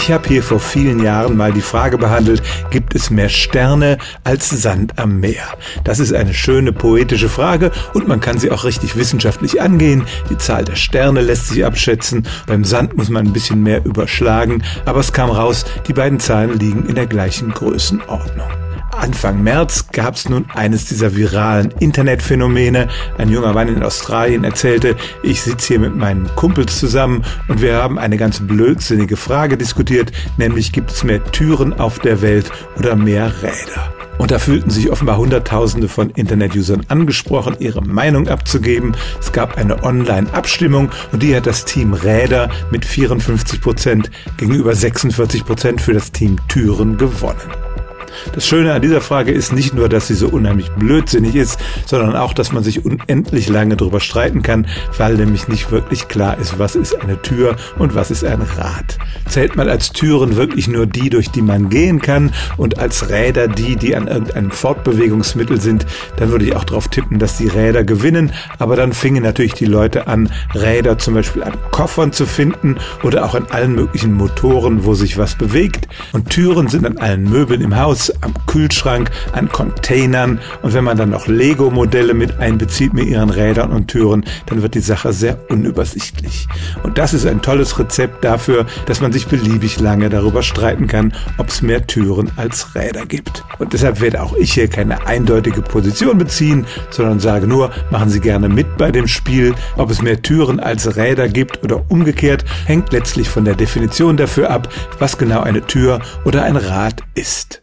Ich habe hier vor vielen Jahren mal die Frage behandelt, gibt es mehr Sterne als Sand am Meer? Das ist eine schöne poetische Frage und man kann sie auch richtig wissenschaftlich angehen. Die Zahl der Sterne lässt sich abschätzen. Beim Sand muss man ein bisschen mehr überschlagen, aber es kam raus, die beiden Zahlen liegen in der gleichen Größenordnung. Anfang März gab es nun eines dieser viralen Internetphänomene. Ein junger Mann in Australien erzählte, ich sitze hier mit meinen Kumpels zusammen und wir haben eine ganz blödsinnige Frage diskutiert, nämlich gibt es mehr Türen auf der Welt oder mehr Räder? Und da fühlten sich offenbar Hunderttausende von Internet-Usern angesprochen, ihre Meinung abzugeben. Es gab eine Online-Abstimmung und die hat das Team Räder mit 54 Prozent gegenüber 46 Prozent für das Team Türen gewonnen. Das Schöne an dieser Frage ist nicht nur, dass sie so unheimlich blödsinnig ist, sondern auch, dass man sich unendlich lange darüber streiten kann, weil nämlich nicht wirklich klar ist, was ist eine Tür und was ist ein Rad. Zählt man als Türen wirklich nur die, durch die man gehen kann und als Räder die, die an irgendeinem Fortbewegungsmittel sind, dann würde ich auch darauf tippen, dass die Räder gewinnen, aber dann fingen natürlich die Leute an, Räder zum Beispiel an Koffern zu finden oder auch an allen möglichen Motoren, wo sich was bewegt. Und Türen sind an allen Möbeln im Haus, am Kühlschrank, an Containern und wenn man dann noch Lego-Modelle mit einbezieht mit ihren Rädern und Türen, dann wird die Sache sehr unübersichtlich. Und das ist ein tolles Rezept dafür, dass man sich beliebig lange darüber streiten kann, ob es mehr Türen als Räder gibt. Und deshalb werde auch ich hier keine eindeutige Position beziehen, sondern sage nur, machen Sie gerne mit bei dem Spiel. Ob es mehr Türen als Räder gibt oder umgekehrt, hängt letztlich von der Definition dafür ab, was genau eine Tür oder ein Rad ist.